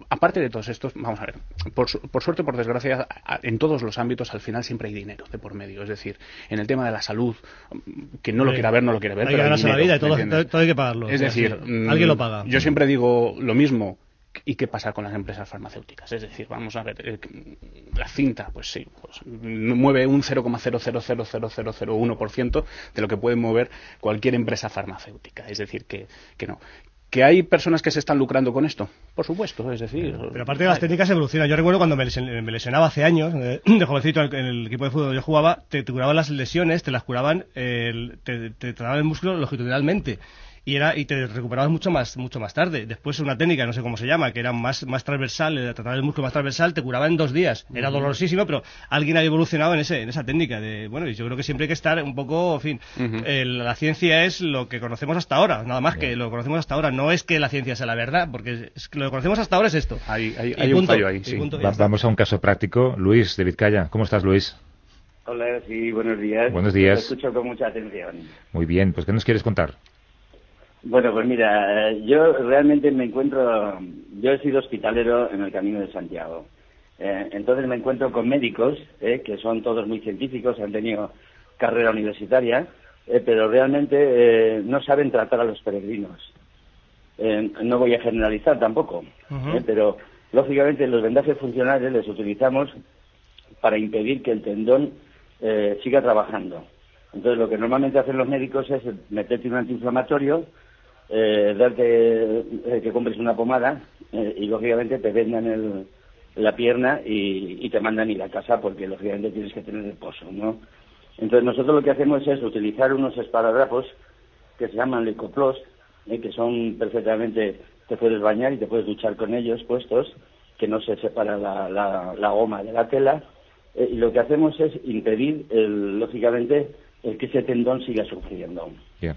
aparte de todos estos, vamos a ver, por, su- por suerte, por desgracia, en todos los ámbitos al final siempre hay dinero de por medio. Es decir, en el tema de la salud, mm, quien no lo quiera ver, no lo quiere ver. hay que pero ganarse la vida y todo- hay que pagarlo. Es decir, sí. mm, Alguien lo paga. Yo siempre digo lo mismo. ¿Y qué pasa con las empresas farmacéuticas? Es decir, vamos a ver, eh, la cinta, pues sí, pues, mueve un 0,0000001% de lo que puede mover cualquier empresa farmacéutica. Es decir, que, que no. ¿Que hay personas que se están lucrando con esto? Por supuesto, es decir... Pero aparte de las técnicas evolucionan. Yo recuerdo cuando me, lesionaba hace años, eh, de jovencito en el equipo de fútbol donde yo jugaba, te, te curaban las lesiones, te las curaban, eh, el- te, te trataban el músculo longitudinalmente. Y, era, y te recuperabas mucho más mucho más tarde. Después una técnica, no sé cómo se llama, que era más, más transversal, eh, tratar el músculo más transversal, te curaba en dos días. Era dolorosísimo, pero alguien había evolucionado en, ese, en esa técnica. De, bueno, y yo creo que siempre hay que estar un poco, en fin, eh, la ciencia es lo que conocemos hasta ahora, nada más que lo que conocemos hasta ahora. No es que la ciencia sea la verdad, porque es que lo que conocemos hasta ahora es esto. Hay, hay, hay un punto, fallo ahí, sí. punto, Va- vamos a un caso práctico. Luis, de Vizcaya. ¿Cómo estás, Luis? Hola, sí, buenos días. Buenos días. Te escucho con mucha atención. Muy bien. Pues, ¿qué nos quieres contar? Bueno, pues mira, yo realmente me encuentro, yo he sido hospitalero en el Camino de Santiago. Eh, entonces me encuentro con médicos, eh, que son todos muy científicos, han tenido carrera universitaria, eh, pero realmente eh, no saben tratar a los peregrinos. Eh, no voy a generalizar tampoco, pero lógicamente los vendajes funcionales les utilizamos para impedir que el tendón eh, siga trabajando. Entonces lo que normalmente hacen los médicos es meterte un antiinflamatorio, eh, darte eh, que compres una pomada eh, y lógicamente te vendan el, la pierna y, y te mandan ir a casa porque lógicamente tienes que tener reposo, ¿no? Entonces nosotros lo que hacemos es utilizar unos esparadrapos que se llaman leucoplos, eh, que son perfectamente, te puedes bañar y te puedes duchar con ellos puestos, que no se separa la, la- la goma de la tela, eh, y lo que hacemos es impedir, el- lógicamente, el que ese tendón siga sufriendo. Bien.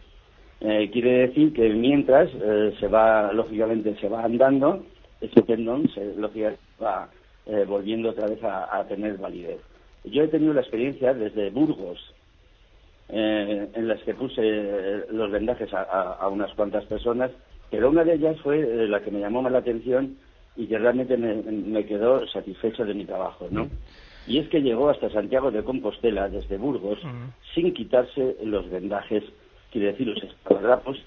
Eh, quiere decir que mientras eh, se va, lógicamente, se va andando, ese tendón se, lógicamente, va eh, volviendo otra vez a, a tener validez. Yo he tenido la experiencia desde Burgos, en las que puse los vendajes a, a- a unas cuantas personas, pero una de ellas fue la que me llamó más la atención y que realmente me, me quedó satisfecho de mi trabajo, ¿no? Y es que llegó hasta Santiago de Compostela, desde Burgos, sin quitarse los vendajes, quiere decir los esparadrapos,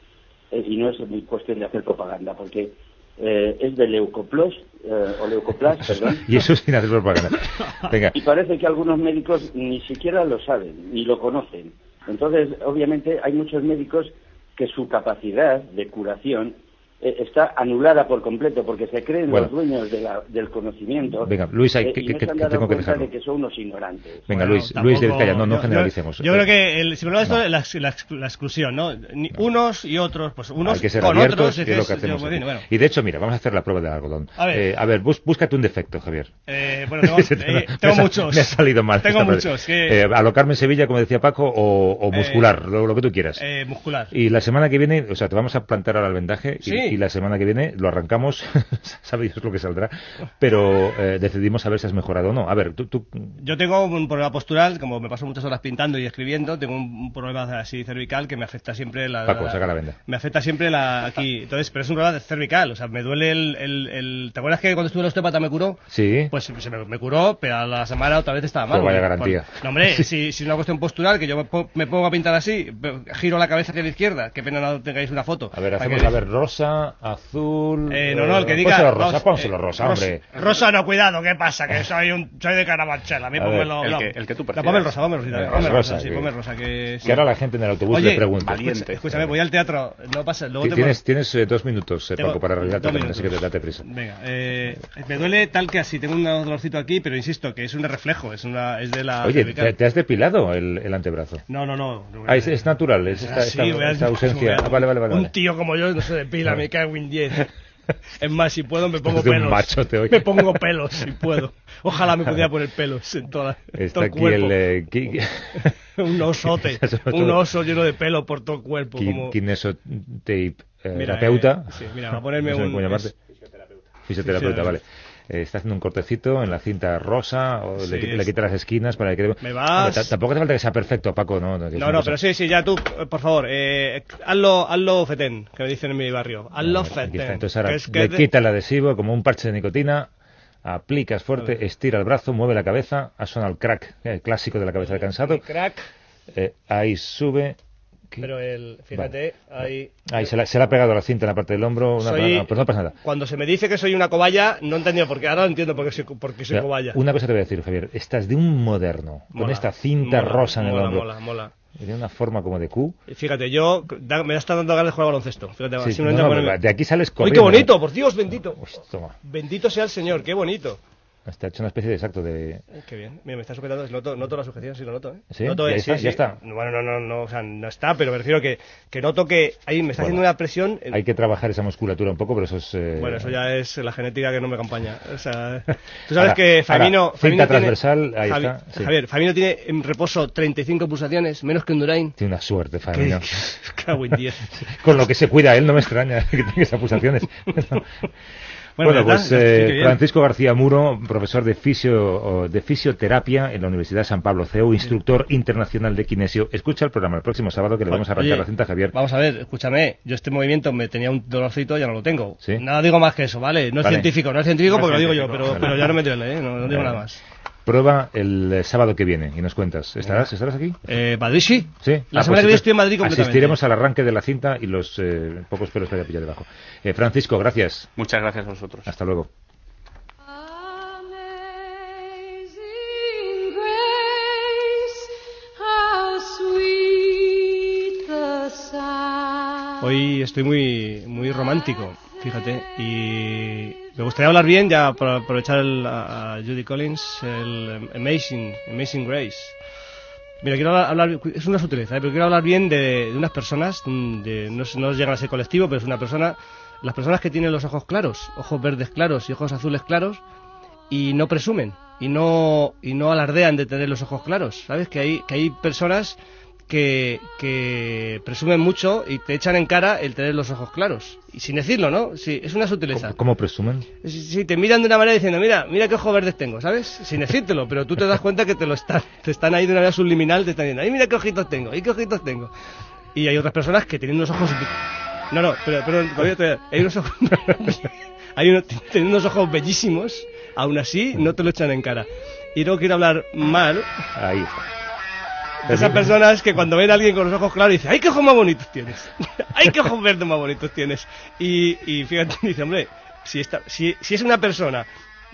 eh, y no es muy cuestión de hacer propaganda, porque eh, es de leucoplos, eh, o leucoplas, perdón, Y eso sin hacer propaganda. Venga. y parece que algunos médicos ni siquiera lo saben, ni lo conocen. Entonces, obviamente, hay muchos médicos que su capacidad de curación está anulada por completo porque se creen Bueno. los dueños de la- del conocimiento. Venga, Luis, hay eh, que- y que- no que- se han que dado tengo que dejarlo. de que son unos ignorantes. Venga, Luis, Luis del Calla, no, no yo- generalicemos. Yo, Eh, creo que el, si problema de esto es la, la la exclusión, ¿no? Ni Unos y otros, pues unos hay que ser con abiertos otros. y es es lo que hacemos yo, aquí. bueno, Y de hecho, mira, vamos a hacer la prueba del algodón. A ver. Eh, a ver, bus- búscate un defecto, Javier. eh, bueno, tengo, eh, me tengo ha- muchos. Me ha salido mal. Tengo muchos. Eh, alocarme en Sevilla, como decía Paco, o, o muscular, lo, lo que tú quieras. eh, muscular. Y la semana que viene, o sea, te vamos a plantar ahora el vendaje y. y la semana que viene lo arrancamos, sabéis lo que saldrá, pero eh, decidimos a ver si has mejorado o no. A ver, tú, tú Yo tengo un problema postural, como me paso muchas horas pintando y escribiendo, tengo un, problema así cervical que me afecta siempre la... Paco, saca la venda. Me afecta siempre la aquí. Entonces, pero es un problema cervical, o sea, me duele el... el, el- ¿Te acuerdas que cuando estuve en el osteópata me curó? sí, Pues se me, me curó, pero a la semana otra vez estaba mal. Pues vaya garantía. no, hombre, si, si es una cuestión postural, que yo me, po- me pongo a pintar así, giro la cabeza hacia la izquierda, qué pena no tengáis una foto. a ver, hacemos a ver rosa, azul. Eh, no, no, el que eh, diga... Pónselo rosa, Ros- pónselo eh, rosa, Ros- hombre. Rosa no, cuidado, ¿qué pasa? Que soy, un, soy de Carabanchel, a mí pónmelo... el no. que- el que tú No, prefieras. ponme el rosa, ponme el rosa, ponme el rosa, rosa, sí, que- ponme el rosa, que... que ahora la gente en el autobús Oye, le pregunta. Escúchame, voy al teatro, no pasa, luego Ti- te Tienes, tienes eh, dos minutos, eh, Paco, para arreglar dos tu así que date prisa. Venga, eh, me duele tal que así, tengo un dolorcito aquí, pero insisto, que es un reflejo, es, una, es de la... Oye. ¿te, te has depilado el, el antebrazo? No, no, no. Ah, es, es natural, es esta, Ah, sí, esta- voy a- esta ausencia. Ah, vale, vale, vale. Un tío como yo no se depila, me cago en 10. Es más, si puedo me pongo pelos. machote hoy. Me pongo pelos, si puedo. Ojalá me pudiera poner pelos en toda, Está todo el aquí cuerpo. el eh, ki- un osote, un oso lleno de pelo por todo el cuerpo. ki- como... kinesotape eh, Mira, terapeuta. eh, sí, mira, va a ponerme No sé un- es- Fisioterapeuta, Fisioterapeuta. vale. Eh, está haciendo un cortecito en la cinta rosa, o Sí, le, quita las esquinas para que... Me vas- Hombre, ta- tampoco hace falta que sea perfecto, Paco, ¿no? No, no, cosa- pero sí, sí, ya tú, por favor, eh, hazlo, hazlo fetén, que me dicen en mi barrio. Hazlo está. fetén. Entonces ahora que es que le de- quita el adhesivo como un parche de nicotina, aplicas fuerte, estira el brazo, mueve la cabeza, ha sonado el crack, eh, clásico de la cabeza del cansado. Crack, Eh, ahí sube, pero el, fíjate, ahí... ahí se, la- se le ha pegado la cinta en la parte del hombro, una, Soy- no, pues no pasa nada. Cuando se me dice que soy una cobaya, no he entendido por qué. Ahora entiendo por qué soy, por qué soy Mira, cobaya. Una cosa te voy a decir, Javier, estás de un moderno, con Mola, esta cinta mola, rosa en el mola, hombro. Mola, mola. De una forma como de Q. Fíjate, yo da- me está dando ganas de jugar al baloncesto. Fíjate, Sí, no, no, ponerme- de aquí sales ¡Uy, corriendo. qué bonito! ¡Por Dios, bendito! Uy, toma. Bendito sea el Señor, qué bonito. Ha hecho una especie de exacto de... Ay, Qué bien. Mira, me está sujetando, noto, noto la sujeción, sí lo noto, ¿eh? ¿Sí? Noto, Ya eh, está, sí, ya está. Bueno, no, no, no, o sea, no está, pero me refiero que, que noto que ahí me está Bueno. haciendo una presión. eh, Hay que trabajar esa musculatura un poco, pero eso es... eh, Bueno, eso ya es la genética que no me acompaña. O sea, tú sabes Ahora- que Famino... ahora, tiene- transversal, ahí Javi- está, sí. Javier, Famino tiene en reposo 35 pulsaciones, menos que Endurain. Tiene una suerte, Famino. Cago en 10. Con lo que se cuida él, no me extraña que tenga esas pulsaciones. Bueno, Bueno, pues eh. Francisco García Muro, profesor de, fisio, de fisioterapia en la Universidad de San Pablo, CEO, instructor internacional de kinesio. Escucha el programa el próximo sábado que le vamos a arrancar Oye, la cinta a Javier. Vamos a ver, escúchame, yo este movimiento me tenía un dolorcito, ya no lo tengo. ¿Sí? Nada digo más que eso, ¿vale? No es Vale. científico, no es científico No es porque lo digo yo, pero, vale. pero ya no me duele, ¿eh? No, no digo Vale. nada más. Prueba el eh, sábado que viene y nos cuentas. ¿Estarás, ¿estarás aquí? Eh, ¿Madrid sí? Sí. La Ah, semana pues que viene estoy en Madrid completamente. Asistiremos al arranque de la cinta y los eh, pocos pelos que haya pillado debajo. Eh, Francisco, gracias. Muchas gracias a vosotros. Hasta luego. Hoy estoy muy, muy romántico, fíjate, y me gustaría hablar bien, ya para aprovechar el- a, Judy Collins, el Amazing, Amazing Grace. Mira, quiero hablar, es una sutileza, ¿eh? pero quiero hablar bien de, de unas personas, de, no, no llegan a ser colectivo, pero es una persona, las personas que tienen los ojos claros, ojos verdes claros y ojos azules claros, y no presumen, y no, y no alardean de tener los ojos claros, ¿sabes? Que hay, que hay personas que, que presumen mucho y te echan en cara el tener los ojos claros. Y sin decirlo, ¿no? Sí, es una sutileza. ¿Cómo presumen? Sí, sí, te miran de una manera diciendo, mira, mira qué ojos verdes tengo, ¿sabes? Sin decírtelo, pero tú te das cuenta que te lo están, te están ahí de una manera subliminal, te están diciendo, ay, mira qué ojitos tengo, ay, qué ojitos tengo. Y hay otras personas que tienen unos ojos... No, no, pero, pero hay unos ojos... hay unos, tienen unos ojos bellísimos, aún así no te lo echan en cara. Y no quiero hablar mal Ahí. de esas personas que cuando ven a alguien con los ojos claros dicen, ¡ay, qué ojos más bonitos tienes! ¡ay, qué ojos verdes más bonitos tienes! Y, y fíjate, dice, hombre, si, esta, si, si es una persona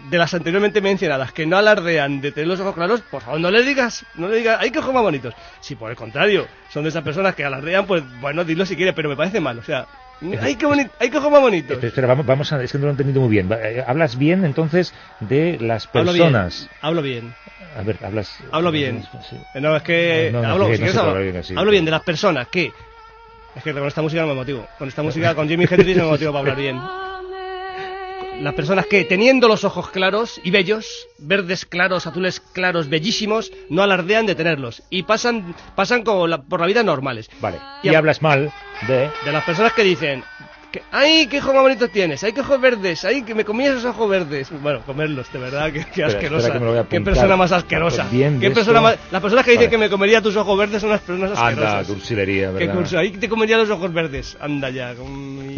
de las anteriormente mencionadas que no alardean de tener los ojos claros, por favor, no le digas, no le digas, ¡ay, qué ojos más bonitos! Si por el contrario son de esas personas que alardean, pues bueno, dilo si quiere, pero me parece mal, o sea, ¡Ay, qué, bonito! ¡Ay, qué más bonitos! Espera, espera, vamos, vamos a... Es que no lo he entendido muy bien. Eh, Hablas bien, entonces, de las Hablo personas. bien. Hablo bien. A ver, hablas... Hablo bien. Eh, No, es que No, no, hablo, si quieres hablo, bien así. hablo bien de las personas que es que con esta música no me motivo. Con esta música, con Jimi Hendrix no me motivo para hablar bien. Las personas que, teniendo los ojos claros y bellos, verdes claros, azules claros, bellísimos, no alardean de tenerlos y pasan, pasan como la- por la vida normales. Vale. Y hablas mal de... De las personas que dicen, que, ¡ay, qué ojos más bonitos tienes! ¡ay, qué ojos verdes! ¡ay, que me comí esos ojos verdes! Bueno, comerlos, de verdad, que, que Espera, asquerosa. espera que qué persona más asquerosa. De ¿Qué persona más... Las personas que dicen Vale. que me comería tus ojos verdes son las personas Anda, asquerosas. cursilería, ¿Qué ¿verdad? curso? Ahí te comería los ojos verdes. Anda ya. con-